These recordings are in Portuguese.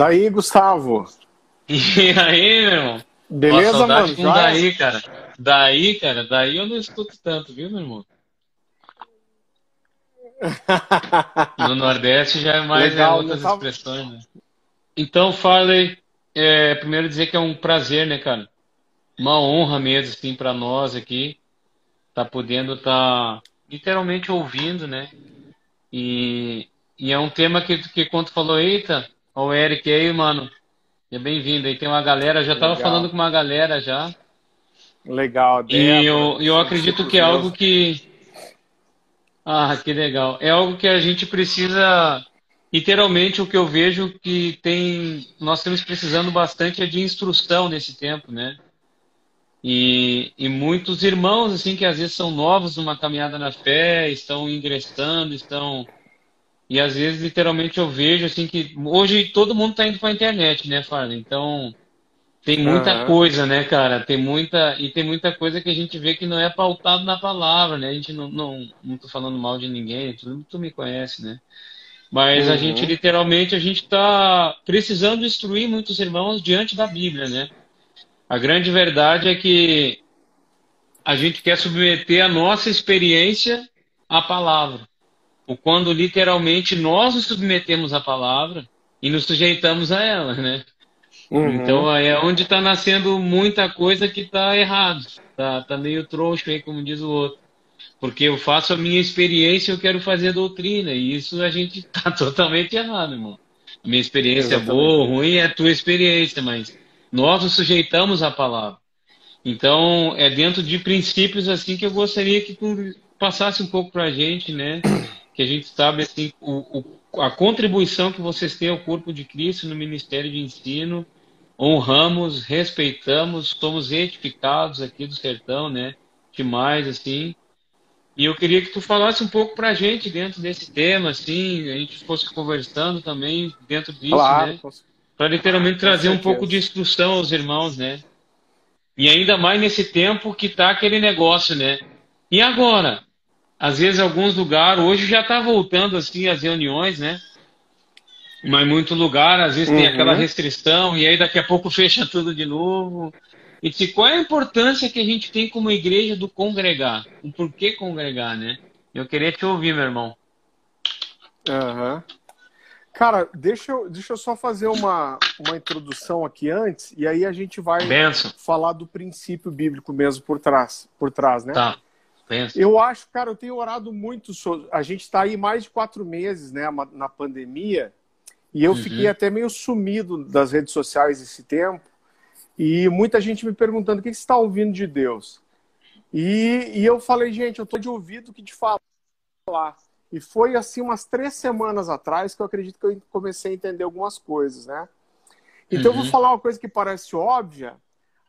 Daí, Gustavo. E aí, meu irmão? Beleza, Uma mano? com daí, cara. Daí, cara, daí eu não escuto tanto, viu, meu irmão? No Nordeste já é mais Legal, é, outras tava... expressões, né? Então, Farley, é, primeiro dizer que é um prazer, né, cara? Uma honra mesmo, assim, para nós aqui, tá podendo estar tá, literalmente ouvindo, né? E, e é um tema que, que quando falou, eita, o Eric aí, mano, é bem-vindo. Aí tem uma galera, já estava falando com uma galera já. Legal. Débora, e eu, eu acredito que é algo que. Ah, que legal. É algo que a gente precisa. Literalmente, o que eu vejo que tem. Nós estamos precisando bastante é de instrução nesse tempo, né? E, e muitos irmãos, assim, que às vezes são novos numa caminhada na fé, estão ingressando, estão e às vezes, literalmente, eu vejo assim que hoje todo mundo está indo para a internet, né, Farley? Então tem muita uhum. coisa, né, cara? Tem muita e tem muita coisa que a gente vê que não é pautado na palavra, né? A gente não não, não tô falando mal de ninguém, tu, tu me conhece, né? Mas uhum. a gente literalmente a gente está precisando instruir muitos irmãos diante da Bíblia, né? A grande verdade é que a gente quer submeter a nossa experiência à palavra o quando literalmente nós nos submetemos à palavra e nos sujeitamos a ela, né? Uhum. Então é onde está nascendo muita coisa que está errado, tá, tá meio troncho aí, como diz o outro. Porque eu faço a minha experiência e eu quero fazer doutrina, e isso a gente está totalmente errado, irmão. Minha experiência Exatamente. é boa ou ruim, é a tua experiência, mas nós nos sujeitamos à palavra. Então, é dentro de princípios assim que eu gostaria que tu passasse um pouco para a gente, né? que a gente sabe assim, o, o, a contribuição que vocês têm ao corpo de Cristo no Ministério de Ensino. Honramos, respeitamos, somos edificados aqui do sertão, né? Demais, assim. E eu queria que tu falasse um pouco para a gente dentro desse tema, assim, a gente fosse conversando também dentro disso, claro, né? Para literalmente trazer um pouco de instrução aos irmãos, né? E ainda mais nesse tempo que tá aquele negócio, né? E agora? Às vezes alguns lugares, hoje já está voltando assim as reuniões, né? Mas muito lugar, às vezes uhum. tem aquela restrição e aí daqui a pouco fecha tudo de novo. E se qual é a importância que a gente tem como igreja do congregar? O porquê congregar, né? Eu queria te ouvir, meu irmão. Uhum. Cara, deixa eu, deixa eu só fazer uma, uma introdução aqui antes, e aí a gente vai Benção. falar do princípio bíblico mesmo por trás, por trás, né? Tá. Eu acho, cara, eu tenho orado muito. Sobre... A gente está aí mais de quatro meses, né, na pandemia, e eu uhum. fiquei até meio sumido das redes sociais esse tempo. E muita gente me perguntando o que você está ouvindo de Deus. E, e eu falei, gente, eu estou de ouvido que te falar. E foi assim umas três semanas atrás que eu acredito que eu comecei a entender algumas coisas, né? Então uhum. eu vou uhum. falar uma coisa que parece óbvia.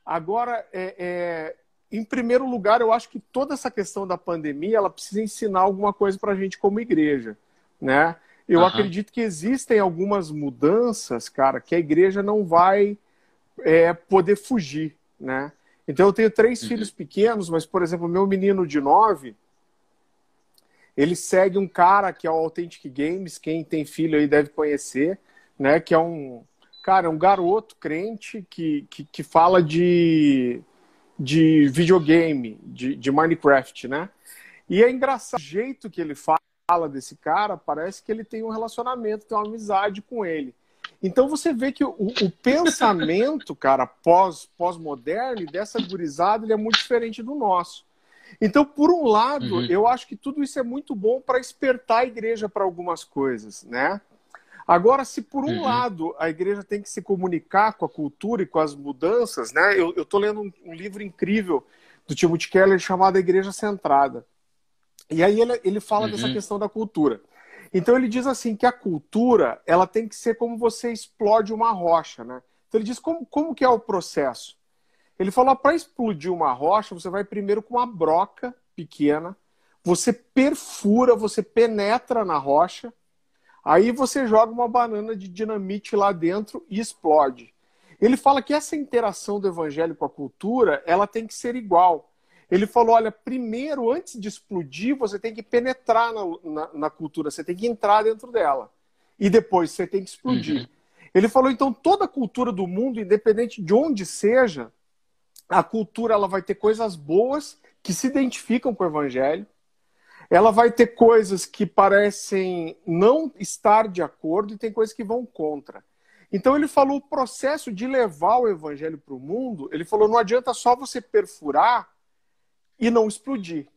Agora, é, é, em primeiro lugar, eu acho que toda essa questão da pandemia ela precisa ensinar alguma coisa para a gente como igreja, né? Eu uhum. acredito que existem algumas mudanças, cara, que a igreja não vai é, poder fugir, né? Então eu tenho três uhum. filhos pequenos, mas por exemplo, meu menino de nove, ele segue um cara que é o Authentic Games, quem tem filho aí deve conhecer, né? Que é um cara, um garoto crente que, que, que fala de de videogame, de, de Minecraft, né? E é engraçado o jeito que ele fala desse cara, parece que ele tem um relacionamento, tem uma amizade com ele. Então você vê que o, o pensamento, cara, pós, pós-moderno dessa gurizada, ele é muito diferente do nosso. Então, por um lado, uhum. eu acho que tudo isso é muito bom para espertar a igreja para algumas coisas, né? Agora, se por um uhum. lado a igreja tem que se comunicar com a cultura e com as mudanças, né? Eu estou lendo um, um, livro incrível do Timothy Keller chamado A Igreja Centrada. E aí ele, ele fala uhum. dessa questão da cultura. Então ele diz assim que a cultura ela tem que ser como você explode uma rocha, né? Então ele diz como, como que é o processo. Ele falou para explodir uma rocha você vai primeiro com uma broca pequena, você perfura, você penetra na rocha Aí você joga uma banana de dinamite lá dentro e explode. Ele fala que essa interação do evangelho com a cultura, ela tem que ser igual. Ele falou, olha, primeiro, antes de explodir, você tem que penetrar na, na, na cultura, você tem que entrar dentro dela. E depois você tem que explodir. Uhum. Ele falou, então, toda a cultura do mundo, independente de onde seja, a cultura ela vai ter coisas boas que se identificam com o evangelho, ela vai ter coisas que parecem não estar de acordo e tem coisas que vão contra. Então ele falou o processo de levar o evangelho para o mundo, ele falou, não adianta só você perfurar e não explodir.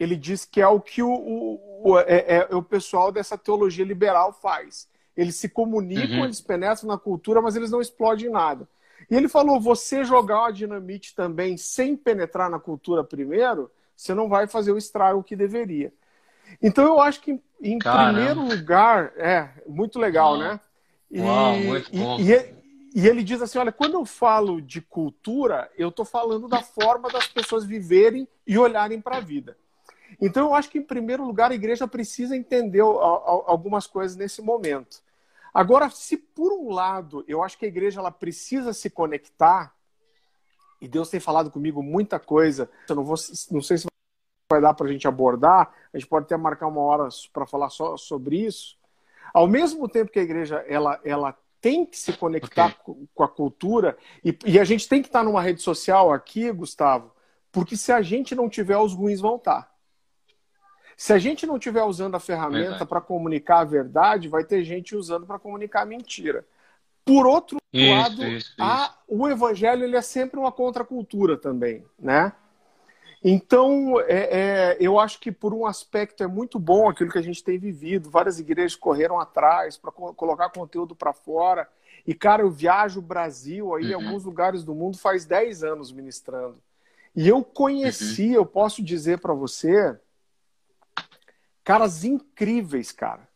Ele diz que é o que o, o, o, é, é, o pessoal dessa teologia liberal faz. Eles se comunicam, uhum. eles penetram na cultura, mas eles não explodem nada. E ele falou: você jogar uma dinamite também sem penetrar na cultura primeiro, você não vai fazer o estrago que deveria. Então eu acho que, em Caramba. primeiro lugar, é muito legal, Uau. né? E, Uau, muito bom. E, e, ele diz assim: olha, quando eu falo de cultura, eu estou falando da forma das pessoas viverem e olharem para a vida. Então eu acho que, em primeiro lugar, a igreja precisa entender algumas coisas nesse momento. Agora, se por um lado eu acho que a igreja ela precisa se conectar, e Deus tem falado comigo muita coisa, eu não, vou, não sei se vai dar para a gente abordar, a gente pode até marcar uma hora para falar só sobre isso. Ao mesmo tempo que a igreja ela, ela tem que se conectar okay. com, a cultura, e, e, a gente tem que estar numa rede social aqui, Gustavo, porque se a gente não tiver, os ruins vão estar. Se a gente não estiver usando a ferramenta para comunicar a verdade, vai ter gente usando para comunicar a mentira. Por outro isso, lado, isso, a, isso. o evangelho ele é sempre uma contracultura também, né? Então, é, é, eu acho que por um aspecto é muito bom aquilo que a gente tem vivido. Várias igrejas correram atrás para co colocar conteúdo para fora. E, cara, eu viajo o Brasil aí, uhum. em alguns lugares do mundo, faz 10 anos ministrando. E eu conheci, uhum. eu posso dizer para você, Caras incríveis, cara.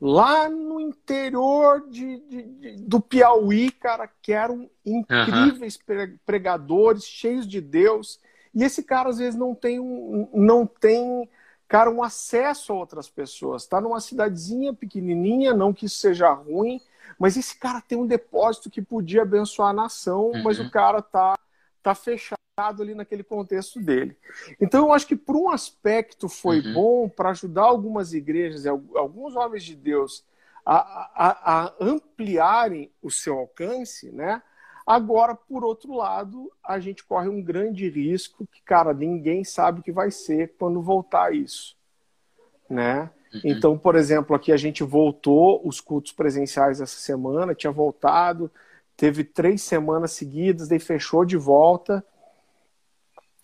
Lá no interior de, de, de do Piauí, cara, que eram incríveis uhum. pregadores, cheios de Deus. E esse cara, às vezes, não tem, um, não tem cara, um acesso a outras pessoas. Está numa cidadezinha pequenininha, não que isso seja ruim, mas esse cara tem um depósito que podia abençoar a nação, uhum. mas o cara tá, tá fechado ali naquele contexto dele. Então, eu acho que por um aspecto foi uhum. bom para ajudar algumas igrejas e alguns homens de Deus a, a, a, ampliarem o seu alcance, né? Agora, por outro lado, a gente corre um grande risco que, cara, ninguém sabe o que vai ser quando voltar isso, né? Uhum. Então, por exemplo, aqui a gente voltou os cultos presenciais essa semana, tinha voltado, teve três semanas seguidas, daí fechou de volta.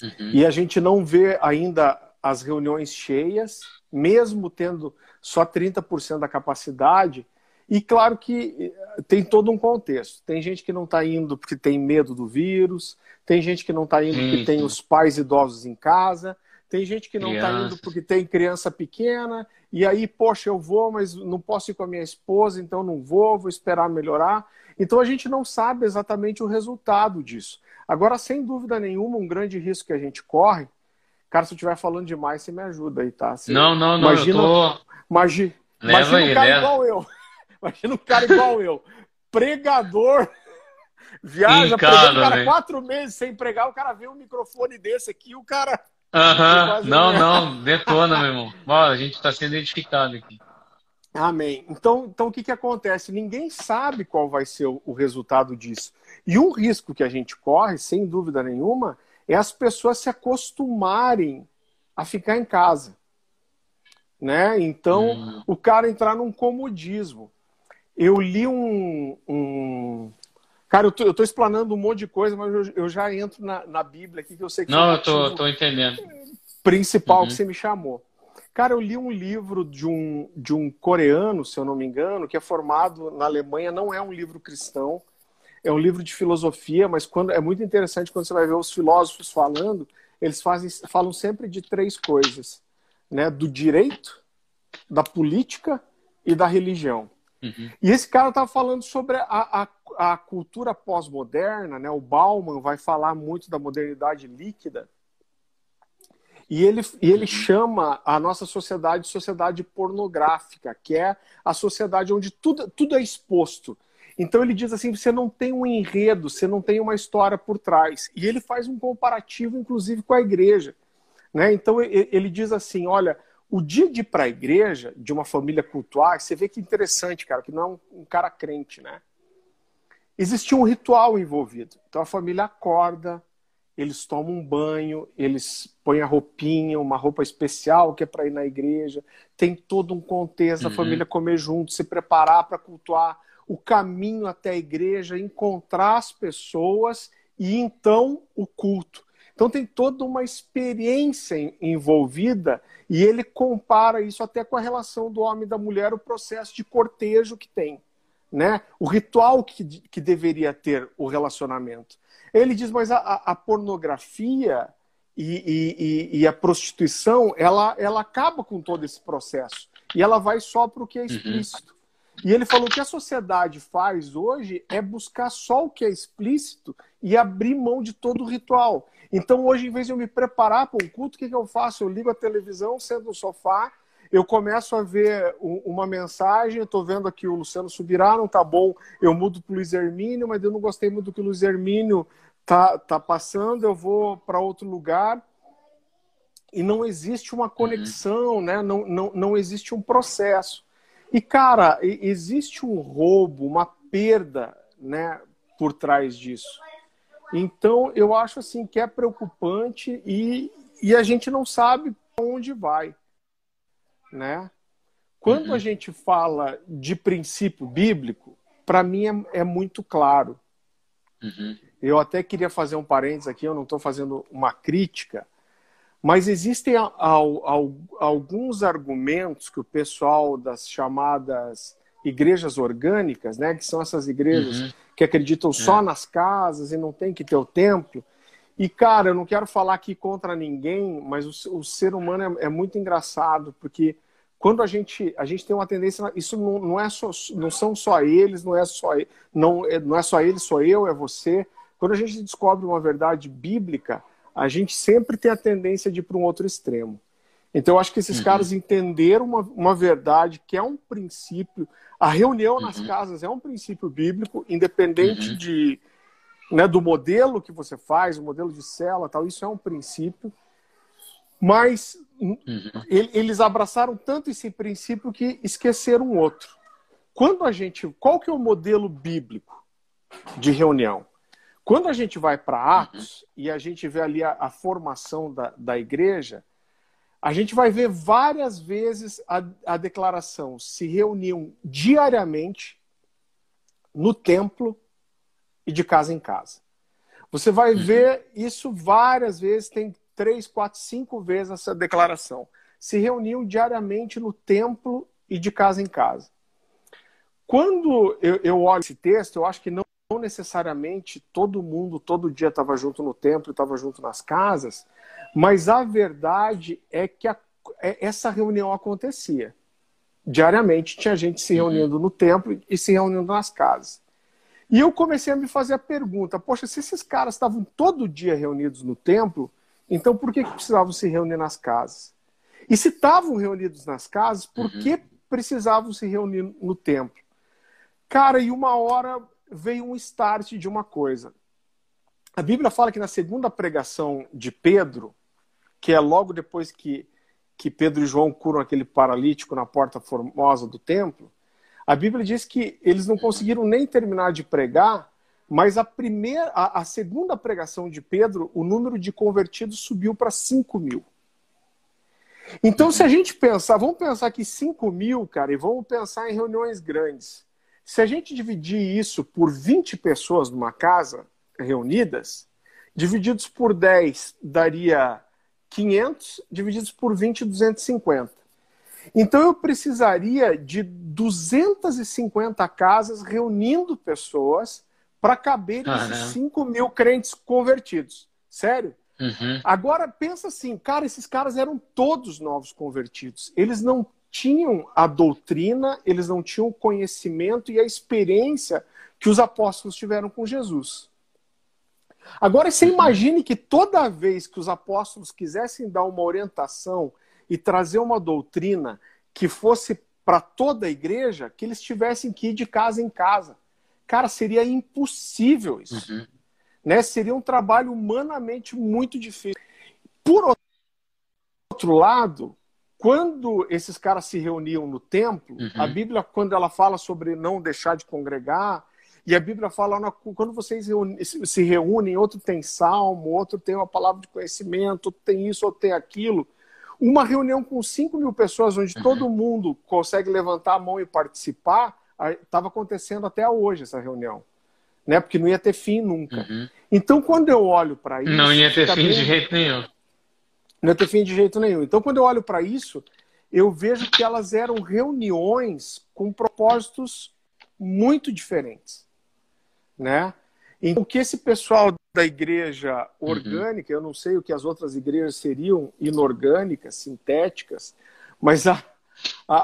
Uhum. E a gente não vê ainda as reuniões cheias, mesmo tendo só 30% da capacidade. E claro que eh, tem todo um contexto. Tem gente que não está indo porque tem medo do vírus, tem gente que não está indo porque tem os pais idosos em casa, tem gente que não está indo porque tem criança pequena, e aí, poxa, eu vou, mas não posso ir com a minha esposa, então não vou, vou esperar melhorar. Então a gente não sabe exatamente o resultado disso. Agora, sem dúvida nenhuma, um grande risco que a gente corre. Cara, se eu estiver falando demais, você me ajuda aí, tá? Você não, não, não. Imagina, tô... imagina, imagina um cara leva. igual eu. Imagina um cara igual eu. Pregador. Viaja, pregando, cara, né? quatro meses sem pregar, o cara vê um microfone desse aqui, o cara. Aham, não, não, detona, meu irmão. Ó, a gente está sendo identificado aqui. Amém. Então, então o que, que acontece? Ninguém sabe qual vai ser o, o resultado disso. E um risco que a gente corre, sem dúvida nenhuma, é as pessoas se acostumarem a ficar em casa. Né? Então, hum. o cara entrar num comodismo. Eu li um. um... Cara, eu tô, eu tô explanando um monte de coisa, mas eu, eu já entro na, na Bíblia aqui, que eu sei que Não, eu tô, tô entendendo. Principal uhum. que você me chamou. Cara, eu li um livro de um, de um coreano, se eu não me engano, que é formado na Alemanha, não é um livro cristão, é um livro de filosofia, mas quando é muito interessante quando você vai ver os filósofos falando, eles fazem, falam sempre de três coisas, né? Do direito, da política e da religião. Uhum. E esse cara estava falando sobre a, a, a cultura pós-moderna, né? O Bauman vai falar muito da modernidade líquida. E ele, e ele uhum. chama a nossa sociedade de sociedade pornográfica, que é a sociedade onde tudo, tudo é exposto. Então ele diz assim: você não tem um enredo, você não tem uma história por trás. E ele faz um comparativo, inclusive, com a igreja. Né? Então ele diz assim: olha, o dia de ir para a igreja, de uma família cultuar, você vê que interessante, cara, que não é um, cara crente, né? Existia um ritual envolvido. Então a família acorda, eles tomam um banho, eles põem a roupinha, uma roupa especial que é para ir na igreja, tem todo um contexto, uhum. a família comer junto, se preparar para cultuar, o caminho até a igreja, encontrar as pessoas e então o culto. Então tem toda uma experiência envolvida e ele compara isso até com a relação do homem e da mulher, o processo de cortejo que tem, né? O ritual que, que deveria ter o relacionamento. Ele diz, mas a, a pornografia e, e, e, a prostituição, ela, ela acaba com todo esse processo. E ela vai só para o que é uhum. explícito. Uhum. E ele falou que a sociedade faz hoje é buscar só o que é explícito e abrir mão de todo o ritual. Então, hoje, em vez de eu me preparar para um culto, o que, que eu faço? Eu ligo a televisão, sento no sofá, eu começo a ver uma mensagem, estou vendo aqui o Luciano Subirá, não tá bom, eu mudo para o Luiz Hermínio, mas eu não gostei muito do que o Luiz Hermínio tá, tá passando, eu vou para outro lugar. E não existe uma conexão, uhum. né? não, não, não existe um processo. E, cara, existe um roubo, uma perda né, por trás disso. Então, eu acho assim que é preocupante e, e a gente não sabe onde vai. Né? Quando uhum. a gente fala de princípio bíblico, para mim é, é, muito claro. Uhum. Eu até queria fazer um parênteses aqui, eu não estou fazendo uma crítica, mas existem alguns argumentos que o pessoal das chamadas igrejas orgânicas, né, que são essas igrejas uhum. que acreditam só é. nas casas e não tem que ter o templo. E, cara, eu não quero falar aqui contra ninguém, mas o, o ser humano é, é, muito engraçado, porque quando a gente, a gente tem uma tendência, isso não, não, é só, não são só eles, não é só, não, é, não é só eles, sou eu, é você. Quando a gente descobre uma verdade bíblica, a gente sempre tem a tendência de ir para um outro extremo. Então, eu acho que esses uhum. caras entenderam uma, uma verdade que é um princípio. A reunião uhum. nas casas é um princípio bíblico, independente uhum. de, né, do modelo que você faz, o modelo de cela, tal. Isso é um princípio. Mas uhum. eles abraçaram tanto esse princípio que esqueceram outro. Quando a gente, qual que é o modelo bíblico de reunião? Quando a gente vai para uhum. Atos e a gente vê ali a, a formação da, da igreja, a gente vai ver várias vezes a, a declaração: se reuniam diariamente no templo e de casa em casa. Você vai uhum. ver isso várias vezes, tem três, quatro, cinco vezes essa declaração. Se reuniam diariamente no templo e de casa em casa. Quando eu, eu olho esse texto, eu acho que não não necessariamente todo mundo todo dia estava junto no templo, estava junto nas casas, mas a verdade é que a, é, essa reunião acontecia. Diariamente tinha gente se uhum. reunindo no templo e se reunindo nas casas. E eu comecei a me fazer a pergunta: poxa, se esses caras estavam todo dia reunidos no templo, então por que, que precisavam se reunir nas casas? E se estavam reunidos nas casas, por uhum. que precisavam se reunir no templo? Cara, e uma hora veio um start de uma coisa. A Bíblia fala que na segunda pregação de Pedro, que é logo depois que, que Pedro e João curam aquele paralítico na porta formosa do templo, a Bíblia diz que eles não conseguiram nem terminar de pregar, mas a primeira, a, a segunda pregação de Pedro, o número de convertidos subiu para 5 mil. Então, se a gente pensar, vamos pensar que 5 mil, cara, e vamos pensar em reuniões grandes. Se a gente dividir isso por 20 pessoas numa casa reunidas, divididos por 10 daria 500, divididos por 20, 250. Então eu precisaria de 250 casas reunindo pessoas para caber ah, esses 5 mil crentes convertidos. Sério? Uhum. Agora pensa assim, cara, esses caras eram todos novos convertidos. Eles não tinham a doutrina, eles não tinham o conhecimento e a experiência que os apóstolos tiveram com Jesus. Agora, você uhum. imagine que toda vez que os apóstolos quisessem dar uma orientação e trazer uma doutrina que fosse para toda a igreja, que eles tivessem que ir de casa em casa. Cara, seria impossível isso. Uhum. Né? Seria um trabalho humanamente muito difícil. Por outro lado, quando esses caras se reuniam no templo, uhum. a Bíblia, quando ela fala sobre não deixar de congregar, e a Bíblia fala, quando vocês se reúnem, outro tem salmo, outro tem uma palavra de conhecimento, outro tem isso, outro tem aquilo. Uma reunião com 5 mil pessoas, onde uhum. todo mundo consegue levantar a mão e participar, estava acontecendo até hoje essa reunião. Né? Porque não ia ter fim nunca. Uhum. Então, quando eu olho para isso. Não ia ter fim bem... de jeito nenhum. Não ia ter fim de jeito nenhum. Então, quando eu olho para isso, eu vejo que elas eram reuniões com propósitos muito diferentes né? Então, o que esse pessoal da igreja uhum. orgânica, uhum. eu não sei o que as outras igrejas seriam inorgânicas, sintéticas, mas a, a,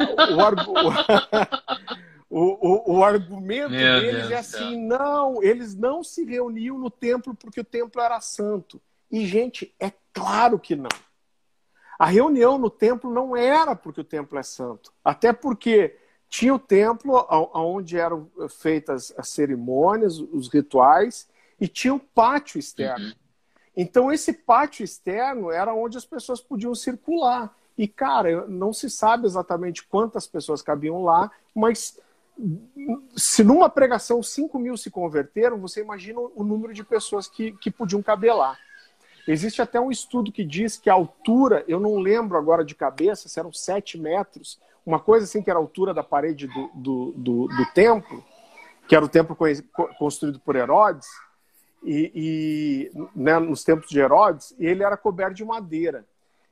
o, o, o, o, argumento Meu deles Deus é assim: Deus. não, eles não se reuniam no templo porque o templo era santo. E, gente, é claro que não. A reunião no templo não era porque o templo é santo. Até porque tinha o templo onde eram feitas as cerimônias, os rituais, e tinha o pátio externo. Uhum. Então, esse pátio externo era onde as pessoas podiam circular. E, cara, não se sabe exatamente quantas pessoas cabiam lá, mas se numa pregação 5 mil se converteram, você imagina o número de pessoas que, que podiam caber lá. Existe até um estudo que diz que a altura, eu não lembro agora de cabeça, se eram 7 metros, uma coisa assim que era a altura da parede do, do, do, do templo, que era o templo construído por Herodes, e, e né, nos tempos de Herodes, e ele era coberto de madeira.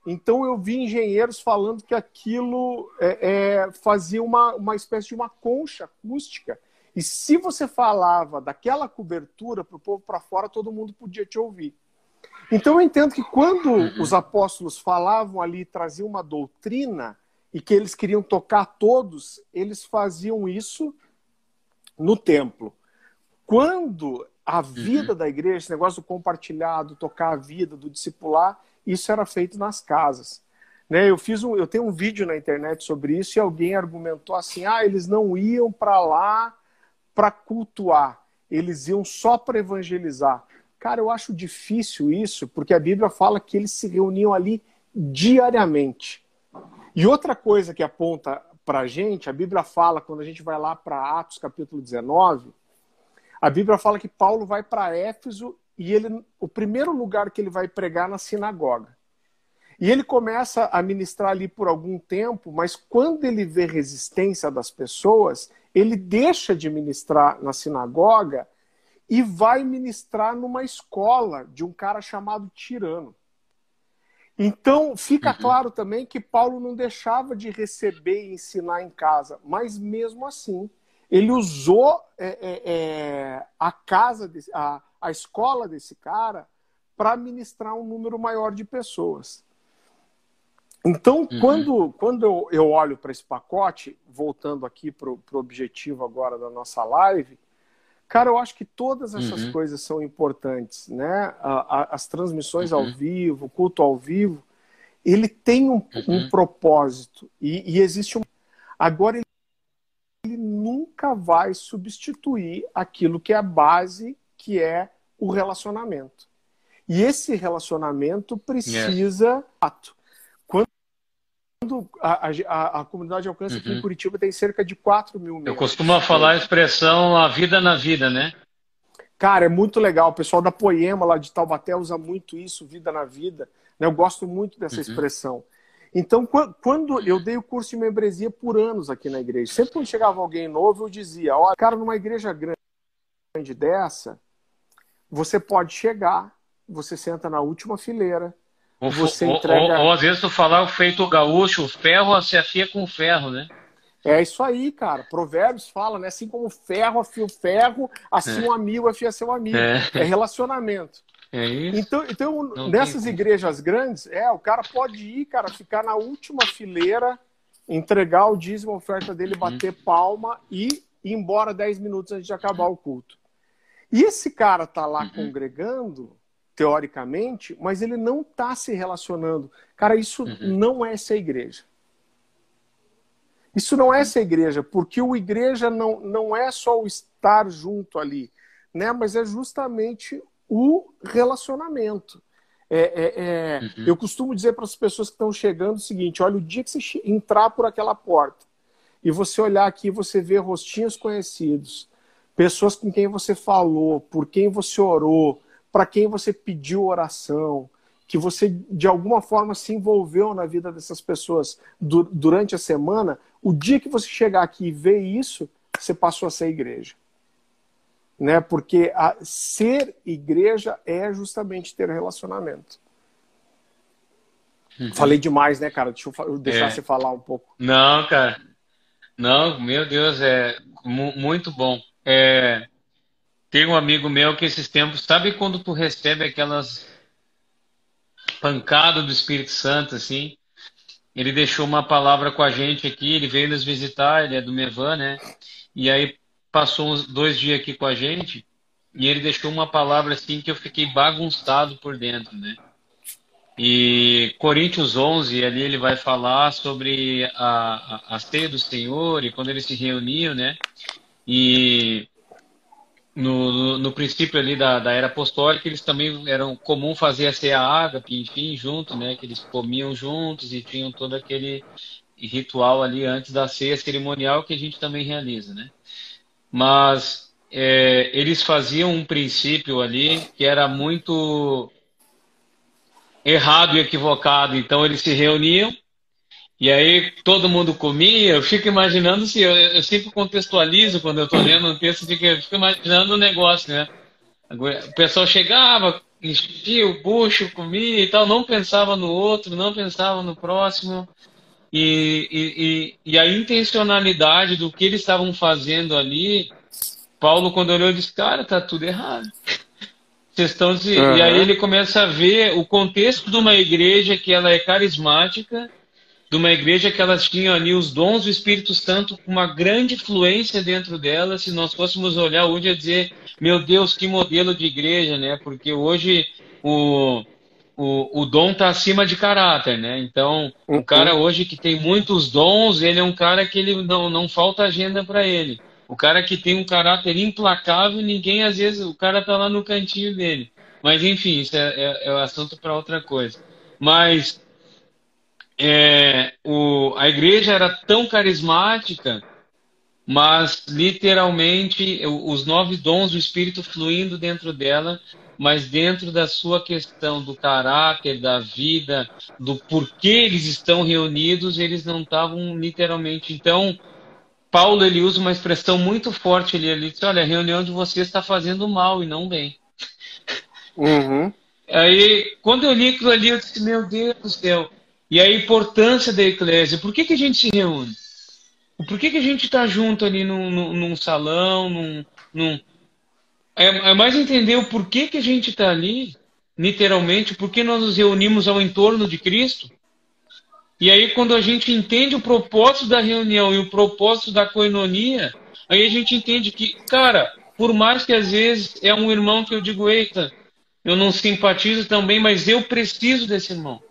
Então eu vi engenheiros falando que aquilo é, é, fazia uma, uma espécie de uma concha acústica. E se você falava daquela cobertura para o povo para fora, todo mundo podia te ouvir. Então eu entendo que quando uhum. os apóstolos falavam ali, traziam uma doutrina, e que eles queriam tocar todos, eles faziam isso no templo. Quando a vida uhum. da igreja, esse negócio do compartilhado, tocar a vida, do discipular, isso era feito nas casas. Né? Eu fiz um, eu tenho um vídeo na internet sobre isso e alguém argumentou assim: ah, eles não iam para lá para cultuar, eles iam só para evangelizar. Cara, eu acho difícil isso, porque a Bíblia fala que eles se reuniam ali diariamente. E outra coisa que aponta para a gente, a Bíblia fala, quando a gente vai lá para Atos capítulo 19, a Bíblia fala que Paulo vai para Éfeso e ele, o primeiro lugar que ele vai pregar na sinagoga. E ele começa a ministrar ali por algum tempo, mas quando ele vê resistência das pessoas, ele deixa de ministrar na sinagoga e vai ministrar numa escola de um cara chamado Tirano. Então, fica uhum. claro também que Paulo não deixava de receber e ensinar em casa, mas mesmo assim, ele usou é, é, é a casa, de, a, a escola desse cara para ministrar um número maior de pessoas. Então, uhum. quando, quando eu, eu olho para esse pacote, voltando aqui para o objetivo agora da nossa live, Cara, eu acho que todas essas uhum. coisas são importantes, né? As transmissões uhum. ao vivo, o culto ao vivo, ele tem um, uhum. um propósito e, e, existe um. Agora ele, ele nunca vai substituir aquilo que é a base, que é o relacionamento. E esse relacionamento precisa. Yes a, a, a comunidade de alcance uhum. aqui em uhum. Curitiba tem cerca de 4 mil membros. Eu costumo falar a expressão a vida na vida, né? Cara, é muito legal. O pessoal da Poema lá de Taubaté usa muito isso, vida na vida. Né? Eu gosto muito dessa uhum. expressão. Então, quando eu dei o curso de membresia por anos aqui na igreja, sempre quando chegava alguém novo, eu dizia: olha, cara, numa igreja grande dessa, você pode chegar, você senta na última fileira, ou, você entrega... ou, ou, às vezes tu falar o feito gaúcho, o ferro se afia com o ferro, né? É isso aí, cara. Provérbios fala, né? Assim como o ferro afia o ferro, assim é. um amigo afia seu amigo. É, é relacionamento. É isso. Então, então nessas igrejas grandes, é, o cara pode ir, cara, ficar na última fileira, entregar o dízimo, a oferta dele, uhum. bater palma e ir embora 10 minutos antes de acabar o culto. E esse cara tá lá uhum. congregando, teoricamente, mas ele não está se relacionando. Cara, isso uhum. não é essa igreja. Isso não é essa igreja, porque o igreja não, não é só o estar junto ali, né? mas é justamente o relacionamento. É, é, é... Uhum. Eu costumo dizer para as pessoas que estão chegando o seguinte: olha, o dia que você entrar por aquela porta e você olhar aqui, você vê rostinhos conhecidos, pessoas com quem você falou, por quem você orou, para quem você pediu oração, que você de alguma forma se envolveu na vida dessas pessoas du durante a semana, o dia que você chegar aqui e ver isso, você passou a ser igreja. Né? Porque a, ser igreja é justamente ter relacionamento. Uhum. Falei demais, né, cara? Deixa eu deixar é. você falar um pouco. Não, cara. Não, meu Deus, é muito bom. É, tem um amigo meu que esses tempos, sabe quando tu recebe aquelas pancadas do Espírito Santo, assim? Ele deixou uma palavra com a gente aqui, ele veio nos visitar, ele é do Mevan, né? E aí passou uns dois dias aqui com a gente e ele deixou uma palavra assim que eu fiquei bagunçado por dentro, né? E Coríntios 11, ali ele vai falar sobre a, a, a ceia do Senhor e quando eles se reuniam, né? E no, no, princípio ali da, da era apostólica, eles também eram comum fazer a ceia ágape, enfim, junto, né? Que eles comiam juntos e tinham todo aquele ritual ali antes da ceia cerimonial que a gente também realiza, né? Mas é, eles faziam um princípio ali que era muito errado e equivocado. Então eles se reuniam e aí todo mundo comia, eu fico imaginando se eu, eu sempre contextualizo quando eu estou lendo um texto, fico, eu fico imaginando o um negócio, né? O pessoal chegava, enchia o bucho, comia e tal, não pensava no outro, não pensava no próximo. E, e, e, e a intencionalidade do que eles estavam fazendo ali, Paulo, quando olhou, disse: Cara, tá tudo errado. Vocês estão uhum. E aí ele começa a ver o contexto de uma igreja que ela é carismática de uma igreja que elas tinham ali os dons do Espírito Santo com uma grande fluência dentro dela. Se nós fôssemos olhar hoje e dizer, meu Deus, que modelo de igreja, né? Porque hoje o, o, o dom está acima de caráter, né? Então, uhum. o cara hoje que tem muitos dons, ele é um cara que ele não, não falta agenda para ele. O cara que tem um caráter implacável, ninguém às vezes, o cara tá lá no cantinho dele. Mas enfim, isso é, é, é assunto para outra coisa. Mas é, o, a igreja era tão carismática, mas literalmente os nove dons do Espírito fluindo dentro dela, mas dentro da sua questão do caráter, da vida, do porquê eles estão reunidos, eles não estavam literalmente. Então, Paulo ele usa uma expressão muito forte ali, ele diz, olha, a reunião de vocês está fazendo mal e não bem. Uhum. Aí, quando eu li aquilo ali, eu disse, meu Deus do céu, e a importância da eclésia. Por que, que a gente se reúne? Por que, que a gente está junto ali num, num, num salão? Num, num... É, é, mais entender o porquê que a gente está ali, literalmente, por que nós nos reunimos ao entorno de Cristo. E aí, quando a gente entende o propósito da reunião e o propósito da coinonia, aí a gente entende que, cara, por mais que às vezes é um irmão que eu digo, eita, eu não simpatizo também, mas eu preciso desse irmão.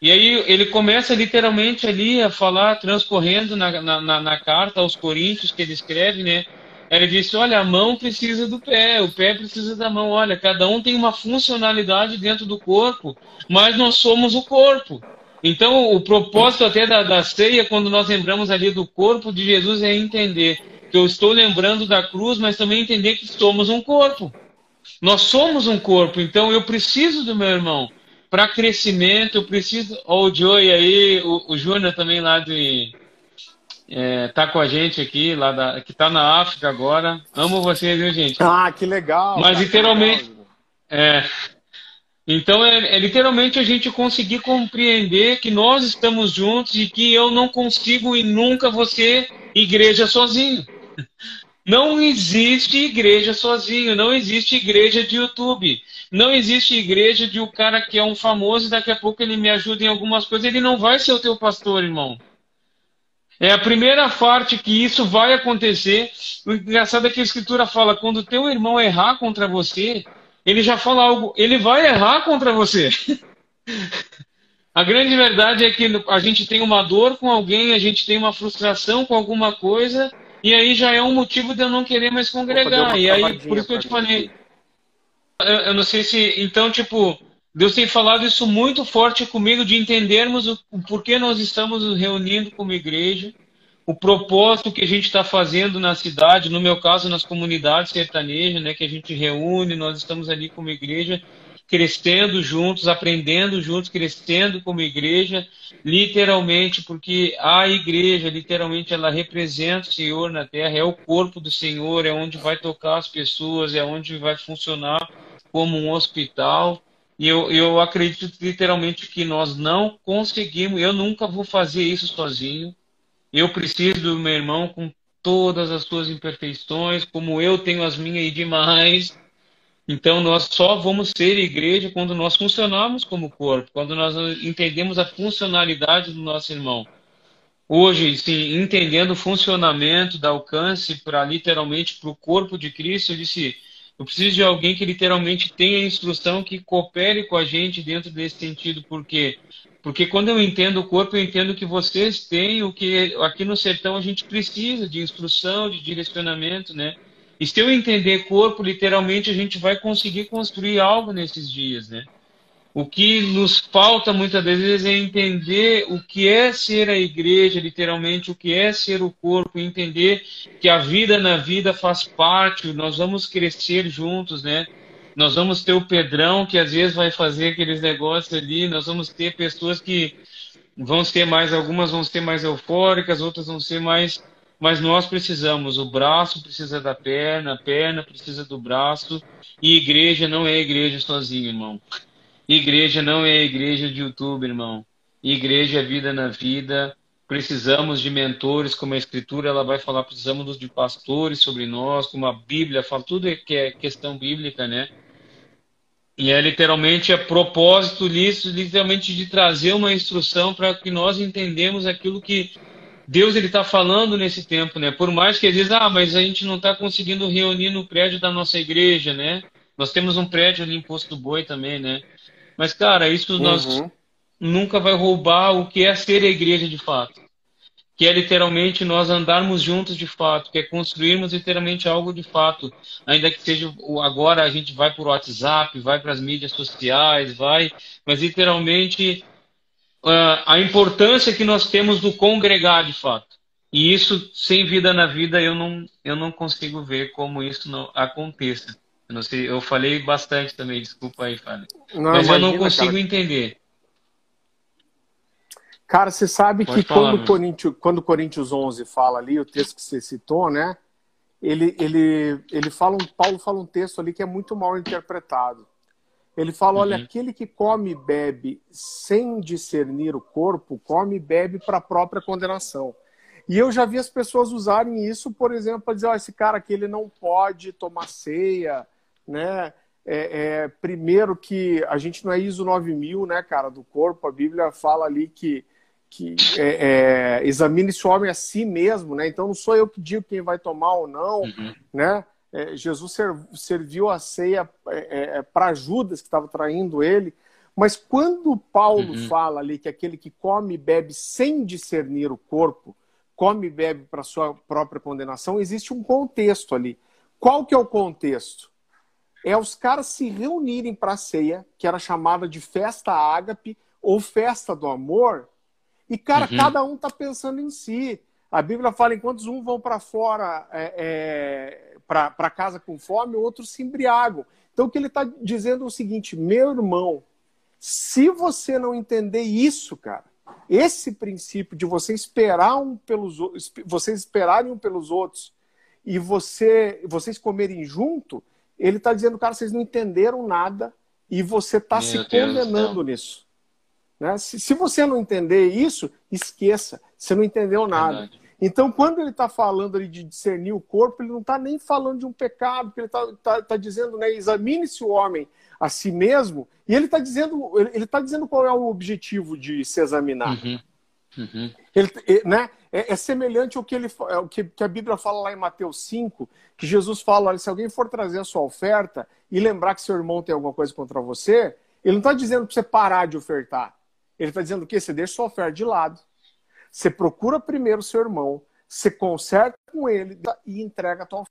E aí ele começa literalmente ali a falar, transcorrendo na, na, na, carta aos Coríntios que ele escreve, né? Ele disse: Olha, a mão precisa do pé, o pé precisa da mão. Olha, cada um tem uma funcionalidade dentro do corpo, mas nós somos o corpo. Então, o propósito até da, da ceia, quando nós lembramos ali do corpo de Jesus, é entender que eu estou lembrando da cruz, mas também entender que somos um corpo. Nós somos um corpo, então eu preciso do meu irmão para crescimento, eu preciso. Ó, o Joey aí, o, o Júnior também lá de. É, tá com a gente aqui, lá da, que tá na África agora. Amo vocês, viu, gente? Ah, que legal! Mas literalmente. É, então é, é, literalmente a gente conseguir compreender que nós estamos juntos e que eu não consigo e nunca você igreja sozinho. Não existe igreja sozinho, não existe igreja de YouTube. Não existe igreja de um cara que é um famoso e daqui a pouco ele me ajuda em algumas coisas. Ele não vai ser o teu pastor, irmão. É a primeira parte que isso vai acontecer. O engraçado é que a Escritura fala: quando teu irmão errar contra você, ele já fala algo, ele vai errar contra você. a grande verdade é que a gente tem uma dor com alguém, a gente tem uma frustração com alguma coisa, e aí já é um motivo de eu não querer mais congregar. E aí, por isso que eu te falei, eu, eu não sei se. Então, tipo, Deus tem falado isso muito forte comigo de entendermos o, o porquê nós estamos nos reunindo como igreja, o propósito que a gente está fazendo na cidade, no meu caso, nas comunidades sertanejas, né, que a gente reúne, nós estamos ali como igreja, crescendo juntos, aprendendo juntos, crescendo como igreja, literalmente, porque a igreja, literalmente, ela representa o Senhor na terra, é o corpo do Senhor, é onde vai tocar as pessoas, é onde vai funcionar como um hospital. E eu, eu acredito literalmente que nós não conseguimos, eu nunca vou fazer isso sozinho. Eu preciso do meu irmão com todas as suas imperfeições, como eu tenho as minhas e demais. Então nós só vamos ser igreja quando nós funcionarmos como corpo, quando nós entendemos a funcionalidade do nosso irmão. Hoje, sim, entendendo o funcionamento, da alcance para literalmente para o corpo de Cristo, eu disse, eu preciso de alguém que literalmente tenha instrução, que coopere com a gente dentro desse sentido, porque porque quando eu entendo o corpo, eu entendo que vocês têm o que aqui no sertão a gente precisa de instrução, de direcionamento, né? E se eu entender corpo, literalmente a gente vai conseguir construir algo nesses dias, né? O que nos falta muitas vezes é entender o que é ser a igreja, literalmente, o que é ser o corpo, entender que a vida na vida faz parte, nós vamos crescer juntos, né? Nós vamos ter o Pedrão, que às vezes vai fazer aqueles negócios ali, nós vamos ter pessoas que vão ser mais, algumas vão ser mais eufóricas, outras vão ser mais. Mas nós precisamos, o braço precisa da perna, a perna precisa do braço, e igreja não é igreja sozinha, irmão. Igreja não é igreja de YouTube, irmão. Igreja é vida na vida. Precisamos de mentores, como a Escritura ela vai falar, precisamos de pastores sobre nós, como a Bíblia fala, tudo é que é questão bíblica, né? E é literalmente a propósito disso, literalmente de trazer uma instrução para que nós entendemos aquilo que Deus ele está falando nesse tempo, né? Por mais que ele diz, ah, mas a gente não está conseguindo reunir no prédio da nossa igreja, né? Nós temos um prédio ali em Posto do Boi também, né? Mas, cara, isso uhum. nós nunca vai roubar o que é ser a igreja de fato. Que é literalmente nós andarmos juntos de fato, que é construirmos literalmente algo de fato. Ainda que seja agora a gente vai por WhatsApp, vai para as mídias sociais, vai, mas literalmente a importância que nós temos do congregar de fato. E isso, sem vida na vida, eu não, eu não consigo ver como isso não aconteça. Eu não sei, eu falei bastante também, desculpa aí, Fábio. Mas imagina, eu não consigo cara. entender. Cara, você sabe Pode que falar, quando, Coríntios, quando Coríntios 11 fala ali, o texto que você citou, né? Ele, ele, ele fala um, Paulo fala um texto ali que é muito mal interpretado. Ele fala, olha, uhum. aquele que come e bebe sem discernir o corpo, come e bebe para a própria condenação. E eu já vi as pessoas usarem isso, por exemplo, para dizer, oh, esse cara aqui ele não pode tomar ceia, né? É, é, primeiro que a gente não é ISO 9000, né, cara, do corpo. A Bíblia fala ali que, que é, é, examine esse homem a si mesmo, né? Então não sou eu que digo quem vai tomar ou não, uhum. né? É, Jesus serviu a ceia é, para Judas que estava traindo ele. Mas quando Paulo uhum. fala ali que aquele que come e bebe sem discernir o corpo, come e bebe para sua própria condenação, existe um contexto ali. Qual que é o contexto? é os caras se reunirem para a ceia, que era chamada de festa ágape ou festa do amor, e, cara, uhum. cada um tá pensando em si. A Bíblia fala: enquanto um vão para fora, é, é, para casa com fome, outros se embriagam. Então, o que ele está dizendo é o seguinte: meu irmão, se você não entender isso, cara, esse princípio de você esperar um pelos vocês esperarem um pelos outros e você vocês comerem junto, ele está dizendo, cara, vocês não entenderam nada e você está se condenando nisso. Né? Se, se, você não entender isso, esqueça, você não entendeu nada. Verdade. Então, quando ele está falando ali de discernir o corpo, ele não está nem falando de um pecado, porque ele está tá, tá dizendo, né, examine-se o homem a si mesmo, e ele está dizendo, ele está dizendo qual é o objetivo de se examinar. Uhum. Uhum. Ele, né? É, é, semelhante ao que, ele, ao é que, que, a Bíblia fala lá em Mateus 5, que Jesus fala: olha, se alguém for trazer a sua oferta e lembrar que seu irmão tem alguma coisa contra você, ele não está dizendo para você parar de ofertar. Ele está dizendo o quê? Você deixa sua oferta de lado. Você procura primeiro o seu irmão, você conserta com ele e entrega a tua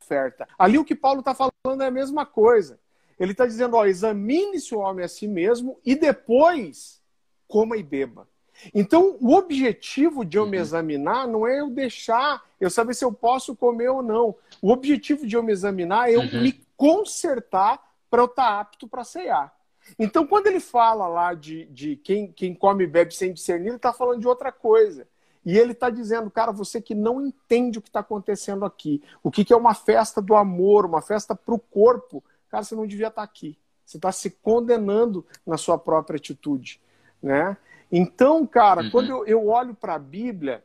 oferta. Ali o que Paulo está falando é a mesma coisa. Ele está dizendo, ó, examine-se o homem a si mesmo e depois coma e beba. Então, o objetivo de eu me uhum. examinar não é eu deixar, eu saber se eu posso comer ou não. O objetivo de eu me examinar é eu uhum. me consertar para eu estar tá apto para ceiar. Então, quando ele fala lá de, de quem, quem come e bebe sem discernir, ele está falando de outra coisa. E ele está dizendo, cara, você que não entende o que está acontecendo aqui, o que, que é uma festa do amor, uma festa para o corpo, cara, você não devia estar tá aqui. Você está se condenando na sua própria atitude, né? Então, cara, uhum. quando eu, eu olho para a Bíblia,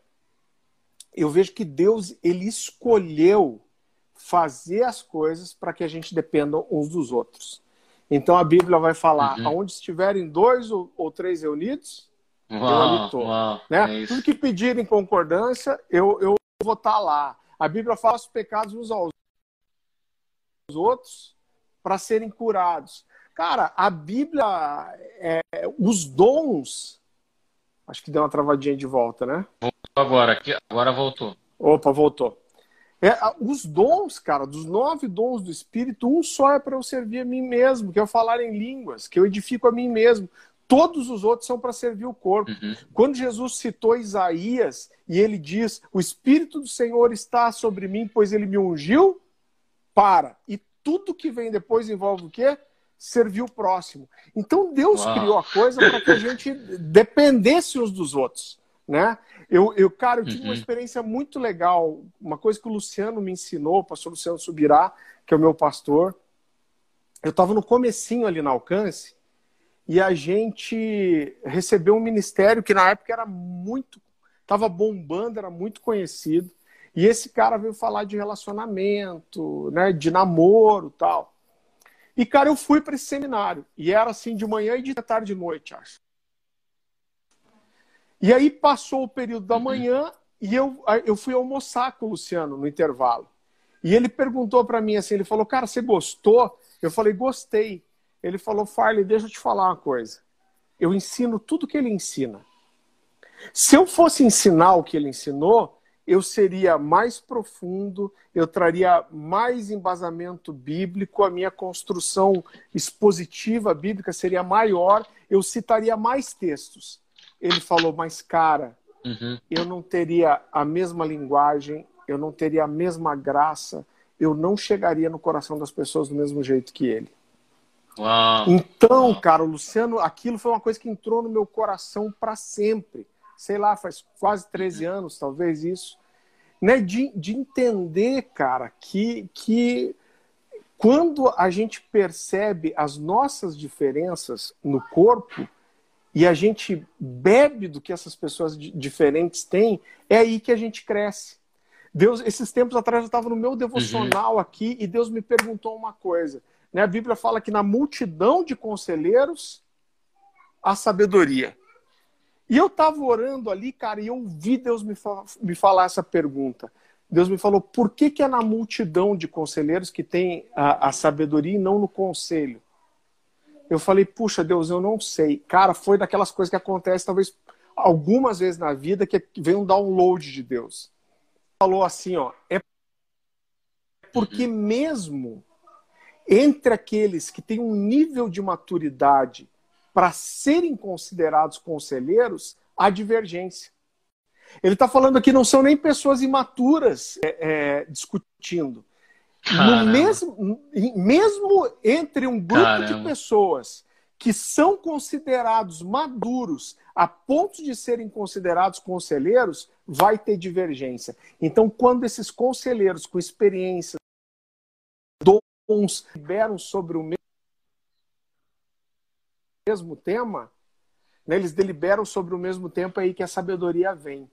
eu vejo que Deus ele escolheu fazer as coisas para que a gente dependa uns dos outros. Então a Bíblia vai falar: uhum. aonde estiverem dois ou, ou três reunidos, uau, eu ali estou. Né? É Tudo que pedirem concordância, eu, eu vou estar tá lá. A Bíblia fala os pecados uns aos outros para serem curados. Cara, a Bíblia, é, os dons Acho que deu uma travadinha de volta, né? Voltou agora, aqui, agora voltou. Opa, voltou. É, os dons, cara, dos nove dons do Espírito, um só é para eu servir a mim mesmo, que é eu falar em línguas, que eu edifico a mim mesmo. Todos os outros são para servir o corpo. Uhum. Quando Jesus citou Isaías e ele diz: O Espírito do Senhor está sobre mim, pois ele me ungiu, para. E tudo que vem depois envolve o quê? servir o próximo. Então Deus Uau. criou a coisa para que a gente dependesse uns dos outros, né? Eu, eu cara, eu tive uhum. uma experiência muito legal, uma coisa que o Luciano me ensinou, o pastor Luciano Subirá, que é o meu pastor. Eu estava no comecinho ali na Alcance e a gente recebeu um ministério que na época era muito, estava bombando, era muito conhecido. E esse cara veio falar de relacionamento, né, de namoro, tal. E, cara, eu fui para esse seminário. E era assim, de manhã e de tarde e noite, acho. E aí passou o período da manhã e eu, eu fui almoçar com o Luciano no intervalo. E ele perguntou para mim assim, ele falou, cara, você gostou? Eu falei, gostei. Ele falou, Farley, deixa eu te falar uma coisa. Eu ensino tudo que ele ensina. Se eu fosse ensinar o que ele ensinou, eu seria mais profundo, eu traria mais embasamento bíblico, a minha construção expositiva bíblica seria maior, eu citaria mais textos. Ele falou, mas cara, uhum. eu não teria a mesma linguagem, eu não teria a mesma graça, eu não chegaria no coração das pessoas do mesmo jeito que ele. Uau. Então, Uau. cara, o Luciano, aquilo foi uma coisa que entrou no meu coração para sempre sei lá, faz quase 13 anos, talvez isso, né? De, de entender, cara, que, que quando a gente percebe as nossas diferenças no corpo e a gente bebe do que essas pessoas diferentes têm, é aí que a gente cresce. Deus, esses tempos atrás eu estava no meu devocional uhum. aqui e Deus me perguntou uma coisa. Né? A Bíblia fala que na multidão de conselheiros há sabedoria. E eu estava orando ali, cara, e eu ouvi Deus me, fa me falar essa pergunta. Deus me falou, por que, que é na multidão de conselheiros que tem a, a sabedoria e não no conselho? Eu falei, puxa, Deus, eu não sei. Cara, foi daquelas coisas que acontecem talvez algumas vezes na vida que vem um download de Deus. Falou assim, ó, é porque uhum. mesmo entre aqueles que têm um nível de maturidade para serem considerados conselheiros, há divergência. Ele está falando aqui, não são nem pessoas imaturas é, é, discutindo. No mesmo, mesmo entre um grupo Caramba. de pessoas que são considerados maduros a ponto de serem considerados conselheiros, vai ter divergência. Então, quando esses conselheiros com experiência, dons, liberam sobre o mesmo tema, né, eles deliberam sobre o mesmo tempo aí que a sabedoria vem.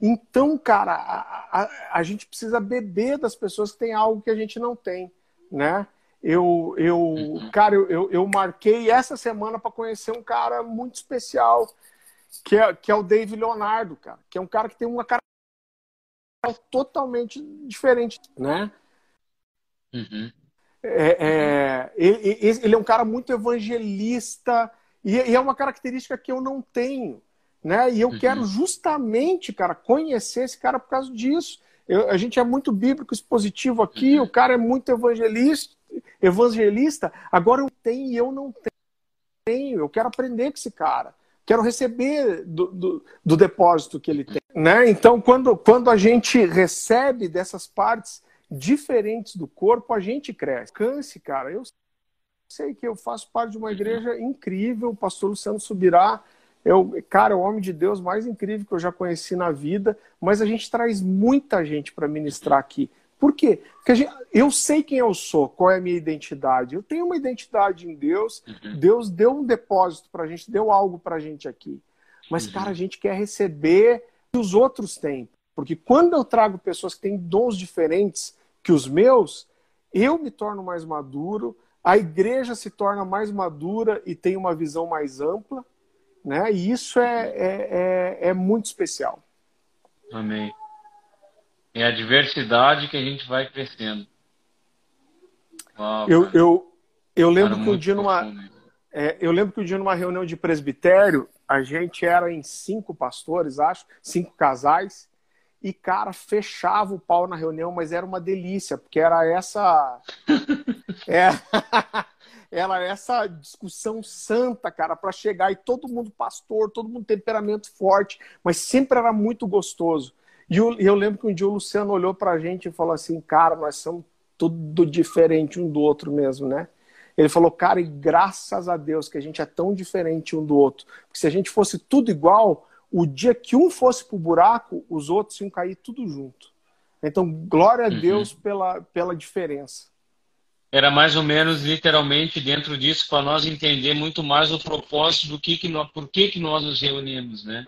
Então, cara, a, a, a, gente precisa beber das pessoas que têm algo que a gente não tem, né? Eu, eu uhum. cara, eu, eu, marquei essa semana para conhecer um cara muito especial, que é, que é o Dave Leonardo, cara, que é um cara que tem uma cara totalmente diferente, né? Uhum. É, é, ele, ele, é um cara muito evangelista e, e, é uma característica que eu não tenho, né? E eu uhum. quero justamente, cara, conhecer esse cara por causa disso. Eu, a gente é muito bíblico expositivo aqui, uhum. o cara é muito evangelista, evangelista, agora eu tenho e eu não tenho. Eu quero aprender com esse cara. Quero receber do, do, do depósito que ele tem. Né? Então, quando, quando a gente recebe dessas partes diferentes do corpo, a gente cresce. Câncer, cara, eu sei que eu faço parte de uma igreja incrível, o pastor Luciano Subirá eu, cara, é o homem de Deus mais incrível que eu já conheci na vida, mas a gente traz muita gente para ministrar aqui. Por quê? Porque gente, eu sei quem eu sou, qual é a minha identidade. Eu tenho uma identidade em Deus. Uhum. Deus deu um depósito para a gente, deu algo para a gente aqui. Mas, uhum. cara, a gente quer receber que os outros têm. Porque quando eu trago pessoas que têm dons diferentes que os meus, eu me torno mais maduro, a igreja se torna mais madura e tem uma visão mais ampla. Né? E isso é, é, é, é muito especial. Amém. É a diversidade que a gente vai crescendo. Uau, eu, eu, eu lembro que um dia numa. É, eu lembro que um dia numa reunião de presbitério, a gente era em cinco pastores, acho, cinco casais, e, cara, fechava o pau na reunião, mas era uma delícia, porque era essa. é... era essa discussão santa, cara, para chegar e todo mundo pastor, todo mundo temperamento forte, mas sempre era muito gostoso. E eu, eu lembro que um dia o Luciano olhou para a gente e falou assim, cara, nós somos tudo diferente um do outro mesmo, né? Ele falou, cara, e graças a Deus que a gente é tão diferente um do outro. Porque se a gente fosse tudo igual, o dia que um fosse pro buraco, os outros iam cair tudo junto. Então, glória a uhum. Deus pela, pela diferença era mais ou menos literalmente dentro disso para nós entender muito mais o propósito do que, que nós, por que, que nós nos reunimos, né?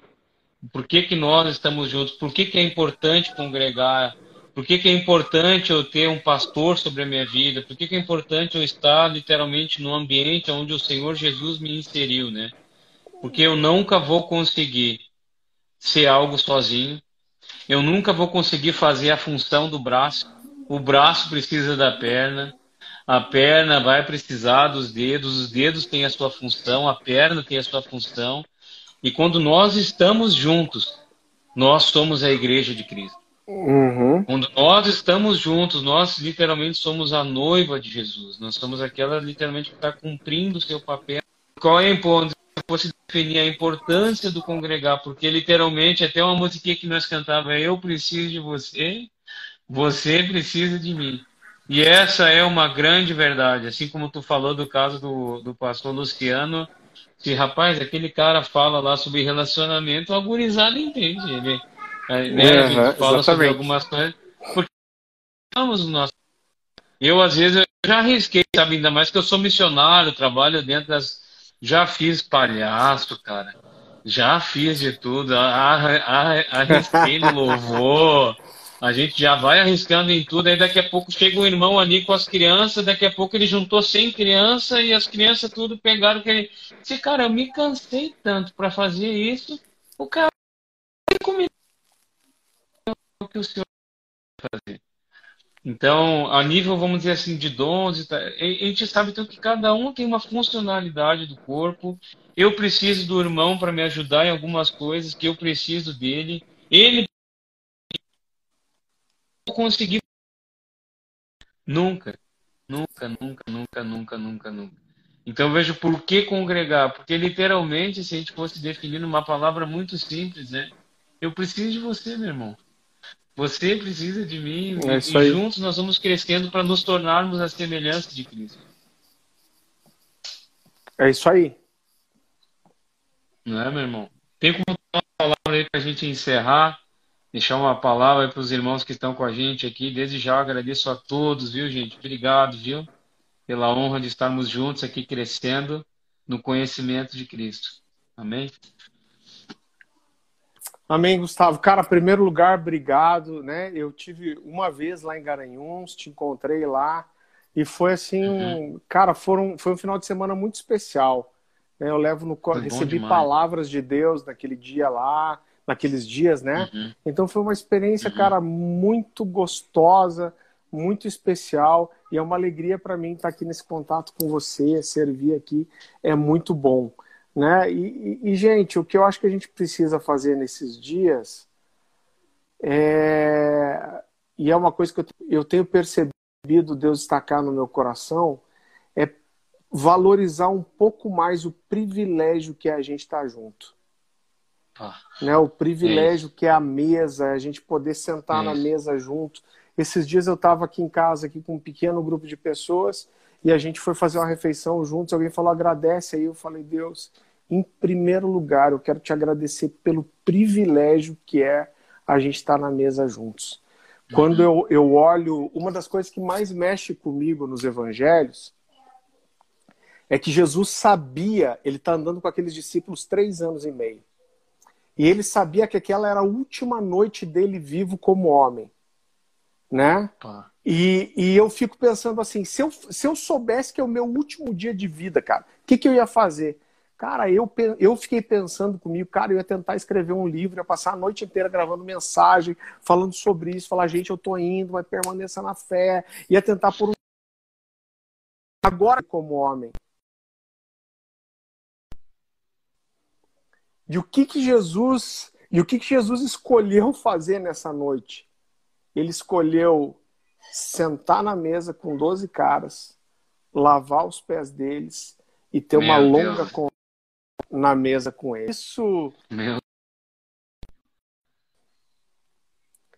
Por que, que nós estamos juntos? Por que, que é importante congregar? Por que, que é importante eu ter um pastor sobre a minha vida? Por que, que é importante eu estar literalmente no ambiente onde o Senhor Jesus me inseriu, né? Porque eu nunca vou conseguir ser algo sozinho. Eu nunca vou conseguir fazer a função do braço. O braço precisa da perna a perna vai precisar dos dedos, os dedos têm a sua função, a perna tem a sua função. E quando nós estamos juntos, nós somos a igreja de Cristo. Uhum. Quando nós estamos juntos, nós literalmente somos a noiva de Jesus. Nós somos aquela literalmente que está cumprindo o seu papel. Qual é a importância? Fosse definir a importância do congregar, porque literalmente até uma musiquinha que nós cantava, eu preciso de você, você precisa de mim. E essa é uma grande verdade, assim como tu falou do caso do, do pastor Luciano, que rapaz, aquele cara fala lá sobre relacionamento, a gurizada entende. Ele, é, né, a gente fala exatamente. sobre algumas coisas. Porque estamos no nosso. Eu, às vezes, eu já arrisquei, sabe, ainda mais que eu sou missionário, trabalho dentro das. Já fiz palhaço, cara. Já fiz de tudo. Arrisquei no louvor a gente já vai arriscando em tudo, aí daqui a pouco chega um irmão ali com as crianças, daqui a pouco ele juntou 100 crianças e as crianças tudo pegaram que ele... Disse, cara, eu me cansei tanto para fazer isso, o cara o que o senhor fazer. Então, a nível, vamos dizer assim, de dons, a gente sabe então que cada um tem uma funcionalidade do corpo. Eu preciso do irmão para me ajudar em algumas coisas que eu preciso dele. Ele conseguir. Nunca, nunca, nunca, nunca, nunca, nunca, nunca. Então vejo por que congregar, porque literalmente, se a gente fosse definir numa palavra muito simples, né? Eu preciso de você, meu irmão. Você precisa de mim é e juntos nós vamos crescendo para nos tornarmos a semelhança de Cristo. É isso aí. Não é, meu irmão? Tem como dar uma palavra aí para a gente encerrar? Deixar uma palavra para os irmãos que estão com a gente aqui. Desde já agradeço a todos, viu, gente? Obrigado, viu? Pela honra de estarmos juntos aqui crescendo no conhecimento de Cristo. Amém? Amém, Gustavo. Cara, primeiro lugar, obrigado, né? Eu tive uma vez lá em Garanhuns, te encontrei lá e foi assim, uhum. cara, foram, foi um final de semana muito especial. Né? Eu levo no recebi palavras de Deus naquele dia lá naqueles dias, né? Uhum. Então foi uma experiência, uhum. cara, muito gostosa, muito especial e é uma alegria para mim estar aqui nesse contato com você, servir aqui é muito bom, né? E, e, e, gente, o que eu acho que a gente precisa fazer nesses dias é e é uma coisa que eu, eu tenho percebido Deus destacar no meu coração é valorizar um pouco mais o privilégio que é a gente estar tá junto. Né? O privilégio é que é a mesa, a gente poder sentar é na mesa junto. Esses dias eu estava aqui em casa aqui com um pequeno grupo de pessoas e a gente foi fazer uma refeição juntos. Alguém falou agradece aí, eu falei Deus, em primeiro lugar eu quero te agradecer pelo privilégio que é a gente estar na mesa juntos. Quando eu, eu olho, uma das coisas que mais mexe comigo nos evangelhos é que Jesus sabia, ele está andando com aqueles discípulos três anos e meio. E ele sabia que aquela era a última noite dele vivo como homem. Né? E, e eu fico pensando assim: se eu, se eu soubesse que é o meu último dia de vida, cara, o que, que eu ia fazer? Cara, eu, eu fiquei pensando comigo, cara, eu ia tentar escrever um livro, ia passar a noite inteira gravando mensagem, falando sobre isso, falar, gente, eu tô indo, mas permaneça na fé, ia tentar por um. Agora, como homem. E o que que Jesus, e o que que Jesus escolheu fazer nessa noite? Ele escolheu sentar na mesa com 12 caras, lavar os pés deles e ter Meu uma longa conversa na mesa com ele. Isso. Meu...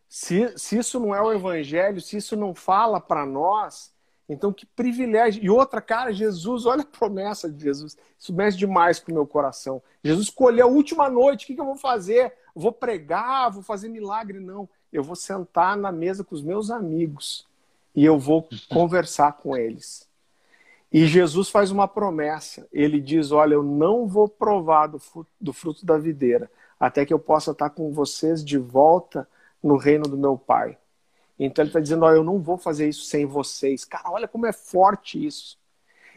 Se, se isso não é o evangelho, se isso não fala para nós, então que privilégio. E outra, cara, Jesus, olha a promessa de Jesus. Isso mexe demais com o meu coração. Jesus escolheu a última noite, o que, que eu vou fazer? Vou pregar, vou fazer milagre? Não. Eu vou sentar na mesa com os meus amigos e eu vou conversar com eles. E Jesus faz uma promessa. Ele diz: Olha, eu não vou provar do fruto, do fruto da videira até que eu possa estar com vocês de volta no reino do meu Pai. Então ele está dizendo: Olha, eu não vou fazer isso sem vocês. Cara, olha como é forte isso.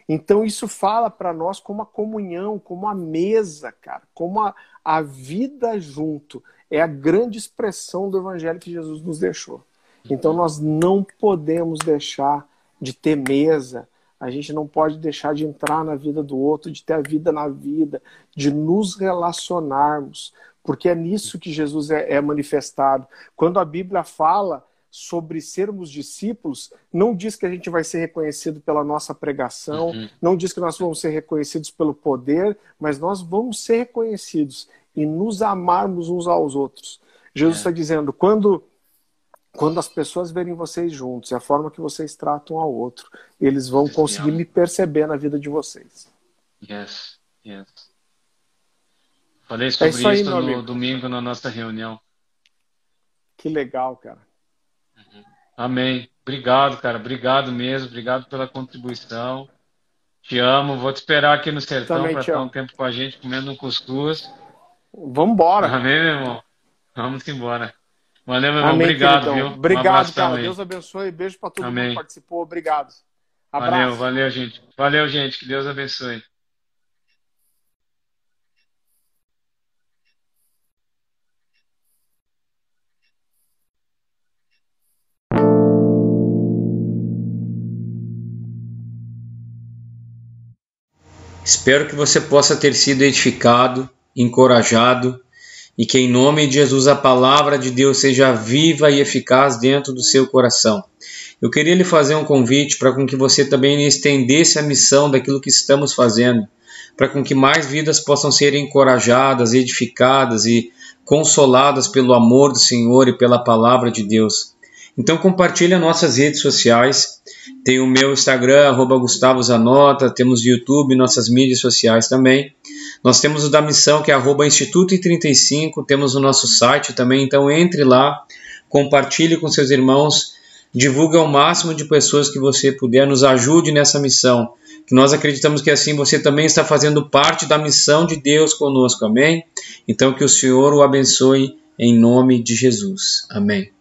Então isso fala para nós como a comunhão, como a mesa, cara, como a, a vida junto. É a grande expressão do evangelho que Jesus nos deixou. Então nós não podemos deixar de ter mesa, a gente não pode deixar de entrar na vida do outro, de ter a vida na vida, de nos relacionarmos, porque é nisso que Jesus é, é manifestado. Quando a Bíblia fala sobre sermos discípulos, não diz que a gente vai ser reconhecido pela nossa pregação, uhum. não diz que nós vamos ser reconhecidos pelo poder, mas nós vamos ser reconhecidos e nos amarmos uns aos outros. Jesus é. está é. dizendo: quando quando as pessoas verem vocês juntos e a forma que vocês tratam um ao outro, eles vão conseguir me perceber na vida de vocês. Yes, yes. Falei é sobre é isso, aí, isso no domingo na nossa reunião. Que legal, cara. Amém. Obrigado, cara. Obrigado mesmo. Obrigado pela contribuição. Te amo. Vou te esperar aqui no sertão para estar um tempo com a gente comendo um cuscuz. Vamos embora. Amém, meu irmão. Vamos embora. Valeu, meu irmão. Amém, obrigado, queridão. viu? Obrigado, um cara. Aí. Deus abençoe. Beijo para todo Amém. mundo que participou. Obrigado. Abraço. Valeu, valeu, gente. Valeu, gente. Que Deus abençoe. Espero que você possa ter sido edificado, encorajado e que em nome de Jesus a palavra de Deus seja viva e eficaz dentro do seu coração. Eu queria lhe fazer um convite para com que você também estendesse a missão daquilo que estamos fazendo, para com que mais vidas possam ser encorajadas, edificadas e consoladas pelo amor do Senhor e pela palavra de Deus. Então compartilhe as nossas redes sociais. Tem o meu Instagram, arroba Gustavo Zanota, temos YouTube, nossas mídias sociais também. Nós temos o da missão, que é arroba Instituto e 35, temos o nosso site também, então entre lá, compartilhe com seus irmãos, divulgue ao máximo de pessoas que você puder, nos ajude nessa missão. Que nós acreditamos que assim você também está fazendo parte da missão de Deus conosco, amém? Então que o Senhor o abençoe em nome de Jesus. Amém.